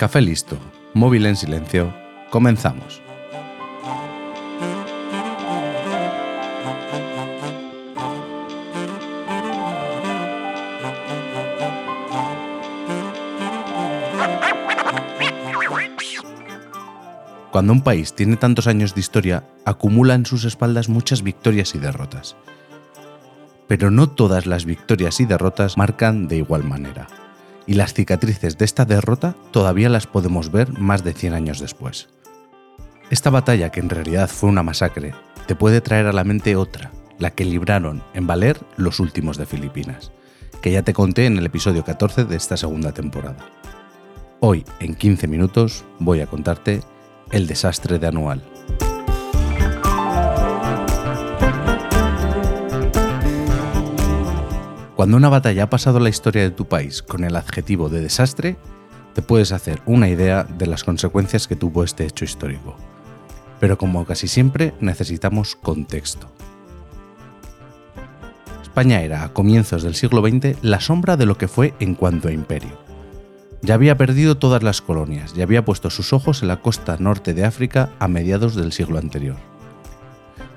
Café listo, móvil en silencio, comenzamos. Cuando un país tiene tantos años de historia, acumula en sus espaldas muchas victorias y derrotas. Pero no todas las victorias y derrotas marcan de igual manera y las cicatrices de esta derrota todavía las podemos ver más de 100 años después. Esta batalla, que en realidad fue una masacre, te puede traer a la mente otra, la que libraron en Valer los últimos de Filipinas, que ya te conté en el episodio 14 de esta segunda temporada. Hoy, en 15 minutos, voy a contarte el desastre de Anual. Cuando una batalla ha pasado la historia de tu país con el adjetivo de desastre, te puedes hacer una idea de las consecuencias que tuvo este hecho histórico. Pero como casi siempre, necesitamos contexto. España era, a comienzos del siglo XX, la sombra de lo que fue en cuanto a imperio. Ya había perdido todas las colonias y había puesto sus ojos en la costa norte de África a mediados del siglo anterior.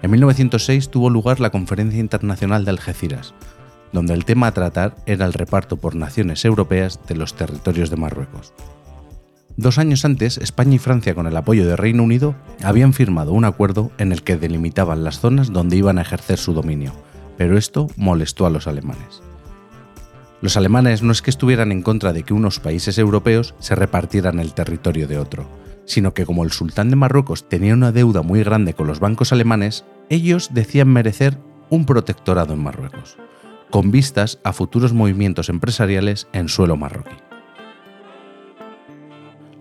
En 1906 tuvo lugar la Conferencia Internacional de Algeciras, donde el tema a tratar era el reparto por naciones europeas de los territorios de Marruecos. Dos años antes, España y Francia, con el apoyo del Reino Unido, habían firmado un acuerdo en el que delimitaban las zonas donde iban a ejercer su dominio, pero esto molestó a los alemanes. Los alemanes no es que estuvieran en contra de que unos países europeos se repartieran el territorio de otro, sino que como el sultán de Marruecos tenía una deuda muy grande con los bancos alemanes, ellos decían merecer un protectorado en Marruecos con vistas a futuros movimientos empresariales en suelo marroquí.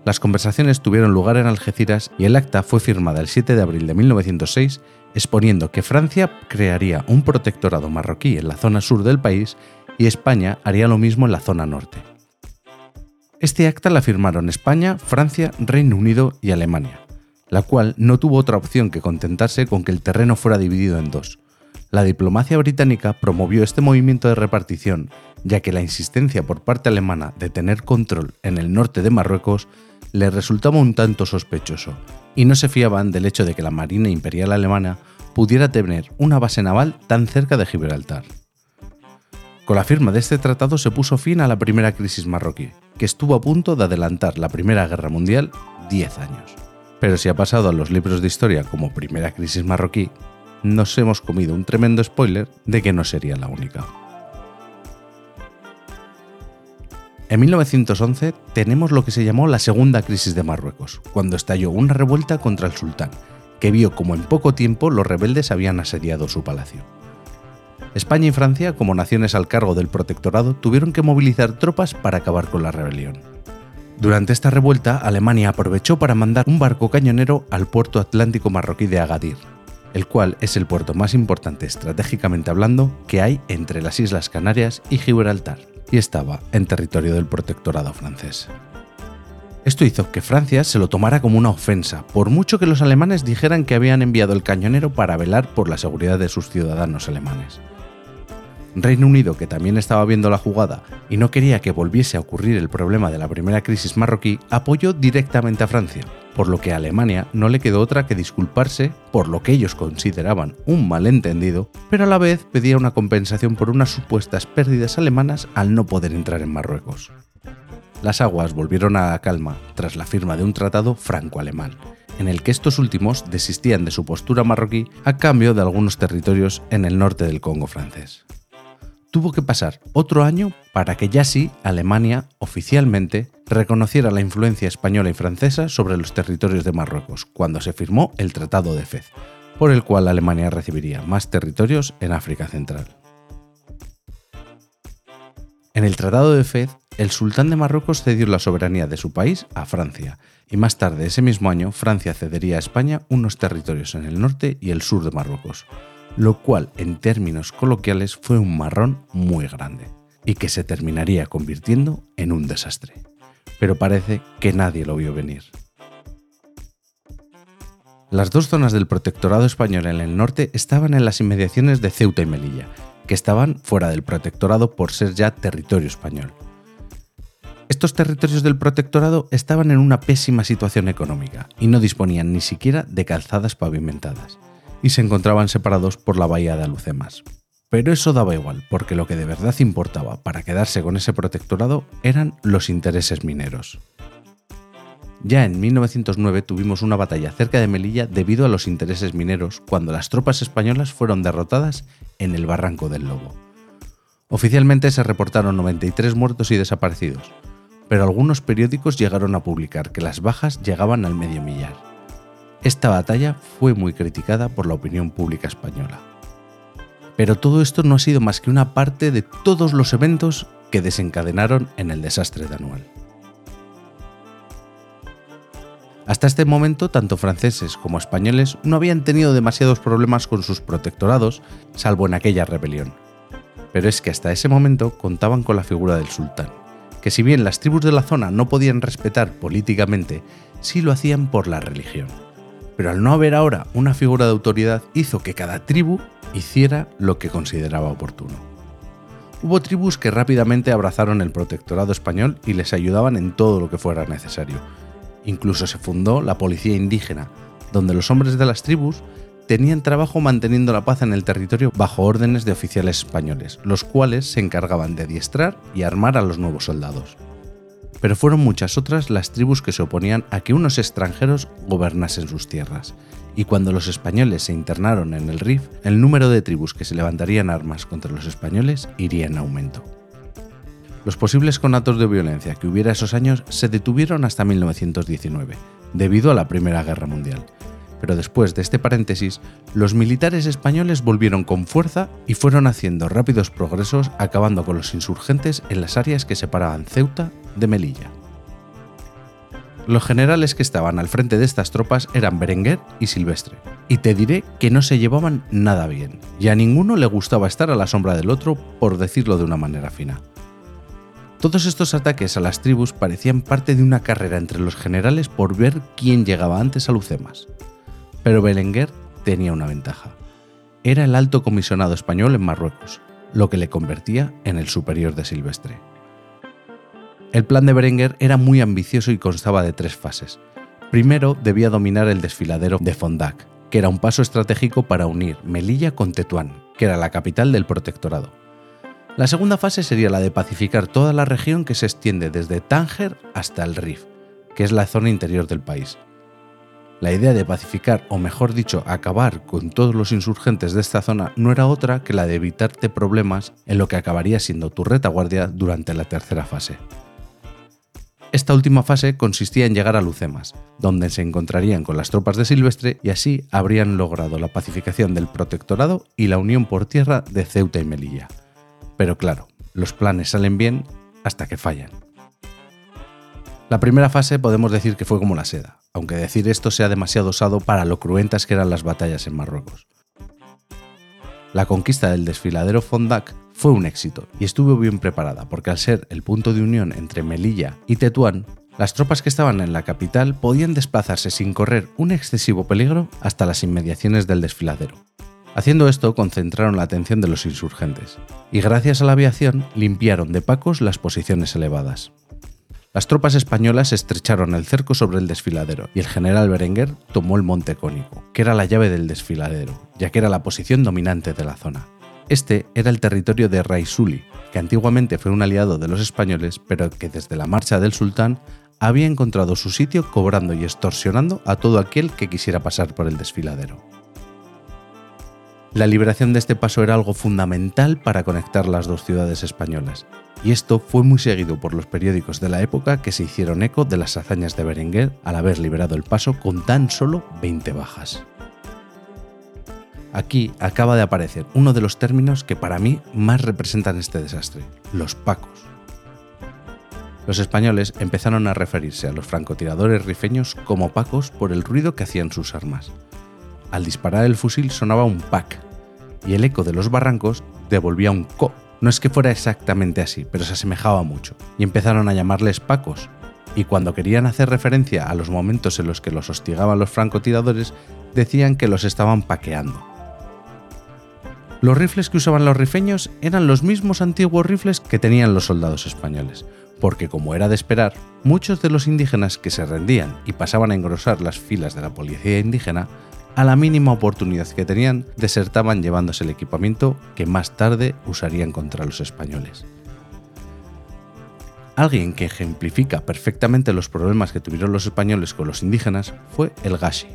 Las conversaciones tuvieron lugar en Algeciras y el acta fue firmada el 7 de abril de 1906 exponiendo que Francia crearía un protectorado marroquí en la zona sur del país y España haría lo mismo en la zona norte. Este acta la firmaron España, Francia, Reino Unido y Alemania, la cual no tuvo otra opción que contentarse con que el terreno fuera dividido en dos, la diplomacia británica promovió este movimiento de repartición, ya que la insistencia por parte alemana de tener control en el norte de Marruecos le resultaba un tanto sospechoso, y no se fiaban del hecho de que la Marina Imperial Alemana pudiera tener una base naval tan cerca de Gibraltar. Con la firma de este tratado se puso fin a la primera crisis marroquí, que estuvo a punto de adelantar la Primera Guerra Mundial 10 años. Pero si ha pasado a los libros de historia como Primera Crisis Marroquí, nos hemos comido un tremendo spoiler de que no sería la única. En 1911 tenemos lo que se llamó la Segunda Crisis de Marruecos, cuando estalló una revuelta contra el sultán, que vio como en poco tiempo los rebeldes habían asediado su palacio. España y Francia, como naciones al cargo del protectorado, tuvieron que movilizar tropas para acabar con la rebelión. Durante esta revuelta, Alemania aprovechó para mandar un barco cañonero al puerto atlántico marroquí de Agadir, el cual es el puerto más importante estratégicamente hablando que hay entre las Islas Canarias y Gibraltar, y estaba en territorio del protectorado francés. Esto hizo que Francia se lo tomara como una ofensa, por mucho que los alemanes dijeran que habían enviado el cañonero para velar por la seguridad de sus ciudadanos alemanes. Reino Unido, que también estaba viendo la jugada y no quería que volviese a ocurrir el problema de la primera crisis marroquí, apoyó directamente a Francia, por lo que a Alemania no le quedó otra que disculparse por lo que ellos consideraban un malentendido, pero a la vez pedía una compensación por unas supuestas pérdidas alemanas al no poder entrar en Marruecos. Las aguas volvieron a la calma tras la firma de un tratado franco-alemán, en el que estos últimos desistían de su postura marroquí a cambio de algunos territorios en el norte del Congo francés tuvo que pasar otro año para que ya sí Alemania oficialmente reconociera la influencia española y francesa sobre los territorios de Marruecos, cuando se firmó el Tratado de Fez, por el cual Alemania recibiría más territorios en África Central. En el Tratado de Fez, el sultán de Marruecos cedió la soberanía de su país a Francia, y más tarde ese mismo año Francia cedería a España unos territorios en el norte y el sur de Marruecos, lo cual en términos coloquiales fue un marrón muy grande y que se terminaría convirtiendo en un desastre. Pero parece que nadie lo vio venir. Las dos zonas del protectorado español en el norte estaban en las inmediaciones de Ceuta y Melilla, que estaban fuera del protectorado por ser ya territorio español. Estos territorios del protectorado estaban en una pésima situación económica y no disponían ni siquiera de calzadas pavimentadas, y se encontraban separados por la bahía de Alucemas. Pero eso daba igual, porque lo que de verdad importaba para quedarse con ese protectorado eran los intereses mineros. Ya en 1909 tuvimos una batalla cerca de Melilla debido a los intereses mineros cuando las tropas españolas fueron derrotadas en el Barranco del Lobo. Oficialmente se reportaron 93 muertos y desaparecidos, pero algunos periódicos llegaron a publicar que las bajas llegaban al medio millar. Esta batalla fue muy criticada por la opinión pública española. Pero todo esto no ha sido más que una parte de todos los eventos que desencadenaron en el desastre de Anual. Hasta este momento, tanto franceses como españoles no habían tenido demasiados problemas con sus protectorados, salvo en aquella rebelión. Pero es que hasta ese momento contaban con la figura del sultán, que si bien las tribus de la zona no podían respetar políticamente, sí lo hacían por la religión. Pero al no haber ahora una figura de autoridad hizo que cada tribu hiciera lo que consideraba oportuno. Hubo tribus que rápidamente abrazaron el protectorado español y les ayudaban en todo lo que fuera necesario. Incluso se fundó la policía indígena, donde los hombres de las tribus tenían trabajo manteniendo la paz en el territorio bajo órdenes de oficiales españoles, los cuales se encargaban de adiestrar y armar a los nuevos soldados. Pero fueron muchas otras las tribus que se oponían a que unos extranjeros gobernasen sus tierras, y cuando los españoles se internaron en el Rif, el número de tribus que se levantarían armas contra los españoles iría en aumento. Los posibles conatos de violencia que hubiera esos años se detuvieron hasta 1919, debido a la Primera Guerra Mundial. Pero después de este paréntesis, los militares españoles volvieron con fuerza y fueron haciendo rápidos progresos acabando con los insurgentes en las áreas que separaban Ceuta de Melilla. Los generales que estaban al frente de estas tropas eran Berenguer y Silvestre, y te diré que no se llevaban nada bien, y a ninguno le gustaba estar a la sombra del otro, por decirlo de una manera fina. Todos estos ataques a las tribus parecían parte de una carrera entre los generales por ver quién llegaba antes a Lucemas. Pero Berenguer tenía una ventaja. Era el alto comisionado español en Marruecos, lo que le convertía en el superior de Silvestre. El plan de Berenguer era muy ambicioso y constaba de tres fases. Primero debía dominar el desfiladero de Fondac, que era un paso estratégico para unir Melilla con Tetuán, que era la capital del protectorado. La segunda fase sería la de pacificar toda la región que se extiende desde Tánger hasta el Rif, que es la zona interior del país. La idea de pacificar, o mejor dicho, acabar con todos los insurgentes de esta zona no era otra que la de evitarte problemas en lo que acabaría siendo tu retaguardia durante la tercera fase. Esta última fase consistía en llegar a Lucemas, donde se encontrarían con las tropas de Silvestre y así habrían logrado la pacificación del protectorado y la unión por tierra de Ceuta y Melilla. Pero claro, los planes salen bien hasta que fallan. La primera fase podemos decir que fue como la seda, aunque decir esto sea demasiado osado para lo cruentas que eran las batallas en Marruecos. La conquista del desfiladero Fondac fue un éxito y estuvo bien preparada porque al ser el punto de unión entre Melilla y Tetuán, las tropas que estaban en la capital podían desplazarse sin correr un excesivo peligro hasta las inmediaciones del desfiladero. Haciendo esto concentraron la atención de los insurgentes, y gracias a la aviación limpiaron de pacos las posiciones elevadas. Las tropas españolas estrecharon el cerco sobre el desfiladero y el general Berenguer tomó el Monte Cónico, que era la llave del desfiladero, ya que era la posición dominante de la zona. Este era el territorio de Raisuli, que antiguamente fue un aliado de los españoles, pero que desde la marcha del sultán había encontrado su sitio cobrando y extorsionando a todo aquel que quisiera pasar por el desfiladero. La liberación de este paso era algo fundamental para conectar las dos ciudades españolas, y esto fue muy seguido por los periódicos de la época que se hicieron eco de las hazañas de Berenguer al haber liberado el paso con tan solo 20 bajas. Aquí acaba de aparecer uno de los términos que para mí más representan este desastre, los pacos. Los españoles empezaron a referirse a los francotiradores rifeños como pacos por el ruido que hacían sus armas. Al disparar el fusil sonaba un pac, y el eco de los barrancos devolvía un co. No es que fuera exactamente así, pero se asemejaba mucho, y empezaron a llamarles pacos, y cuando querían hacer referencia a los momentos en los que los hostigaban los francotiradores, decían que los estaban paqueando. Los rifles que usaban los rifeños eran los mismos antiguos rifles que tenían los soldados españoles, porque como era de esperar, muchos de los indígenas que se rendían y pasaban a engrosar las filas de la policía indígena, a la mínima oportunidad que tenían, desertaban llevándose el equipamiento que más tarde usarían contra los españoles. Alguien que ejemplifica perfectamente los problemas que tuvieron los españoles con los indígenas fue el Gashi.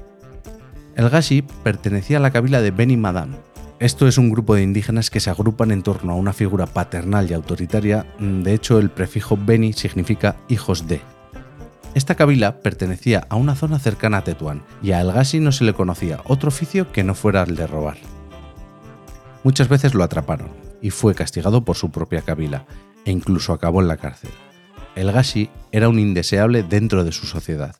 El Gashi pertenecía a la cabila de Beni Madam, esto es un grupo de indígenas que se agrupan en torno a una figura paternal y autoritaria, de hecho el prefijo Beni significa hijos de. Esta kabila pertenecía a una zona cercana a Tetuán y a El Gashi no se le conocía otro oficio que no fuera el de robar. Muchas veces lo atraparon y fue castigado por su propia kabila e incluso acabó en la cárcel. El Gashi era un indeseable dentro de su sociedad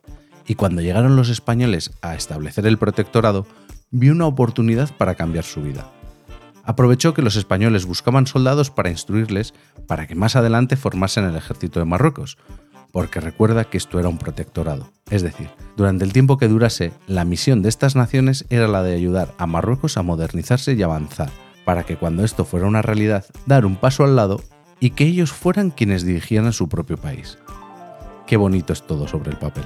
y cuando llegaron los españoles a establecer el protectorado, vio una oportunidad para cambiar su vida. Aprovechó que los españoles buscaban soldados para instruirles para que más adelante formasen el ejército de Marruecos, porque recuerda que esto era un protectorado. Es decir, durante el tiempo que durase, la misión de estas naciones era la de ayudar a Marruecos a modernizarse y avanzar, para que cuando esto fuera una realidad, dar un paso al lado y que ellos fueran quienes dirigieran su propio país. Qué bonito es todo sobre el papel.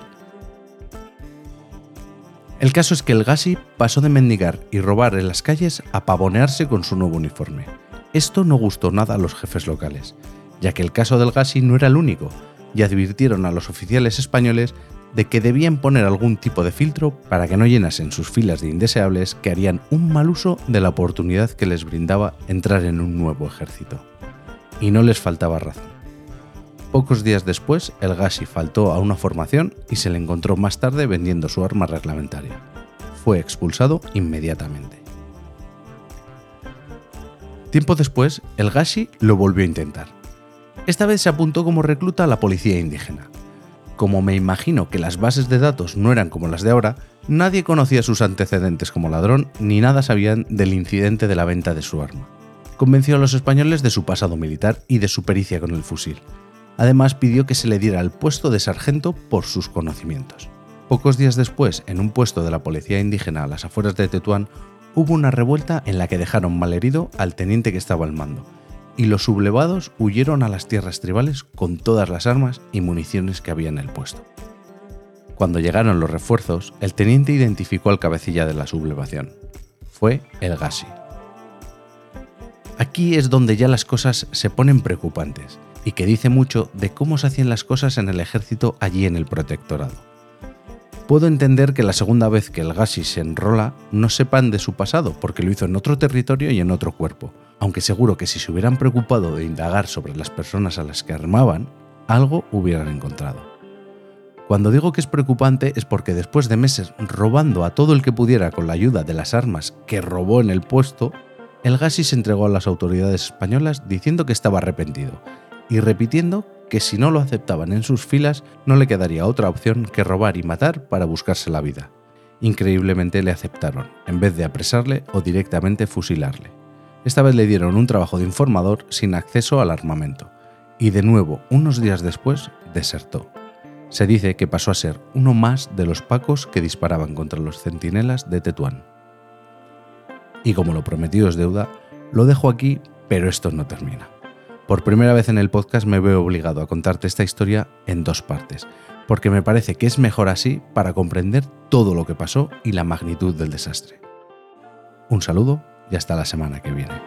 El caso es que el Gassi pasó de mendigar y robar en las calles a pavonearse con su nuevo uniforme. Esto no gustó nada a los jefes locales, ya que el caso del Gassi no era el único, y advirtieron a los oficiales españoles de que debían poner algún tipo de filtro para que no llenasen sus filas de indeseables que harían un mal uso de la oportunidad que les brindaba entrar en un nuevo ejército. Y no les faltaba razón. Pocos días después, el Gashi faltó a una formación y se le encontró más tarde vendiendo su arma reglamentaria. Fue expulsado inmediatamente. Tiempo después, el Gashi lo volvió a intentar. Esta vez se apuntó como recluta a la policía indígena. Como me imagino que las bases de datos no eran como las de ahora, nadie conocía sus antecedentes como ladrón ni nada sabían del incidente de la venta de su arma. Convenció a los españoles de su pasado militar y de su pericia con el fusil, Además pidió que se le diera el puesto de sargento por sus conocimientos. Pocos días después, en un puesto de la policía indígena a las afueras de Tetuán, hubo una revuelta en la que dejaron malherido al teniente que estaba al mando, y los sublevados huyeron a las tierras tribales con todas las armas y municiones que había en el puesto. Cuando llegaron los refuerzos, el teniente identificó al cabecilla de la sublevación. Fue el Gassi. Aquí es donde ya las cosas se ponen preocupantes, y que dice mucho de cómo se hacían las cosas en el ejército allí en el protectorado. Puedo entender que la segunda vez que el Gassi se enrola no sepan de su pasado, porque lo hizo en otro territorio y en otro cuerpo, aunque seguro que si se hubieran preocupado de indagar sobre las personas a las que armaban, algo hubieran encontrado. Cuando digo que es preocupante es porque después de meses robando a todo el que pudiera con la ayuda de las armas que robó en el puesto, el Gassi se entregó a las autoridades españolas diciendo que estaba arrepentido y repitiendo que si no lo aceptaban en sus filas no le quedaría otra opción que robar y matar para buscarse la vida. Increíblemente le aceptaron, en vez de apresarle o directamente fusilarle. Esta vez le dieron un trabajo de informador sin acceso al armamento, y de nuevo, unos días después, desertó. Se dice que pasó a ser uno más de los pacos que disparaban contra los centinelas de Tetuán. Y como lo prometido es deuda, lo dejo aquí, pero esto no termina. Por primera vez en el podcast me veo obligado a contarte esta historia en dos partes, porque me parece que es mejor así para comprender todo lo que pasó y la magnitud del desastre. Un saludo y hasta la semana que viene.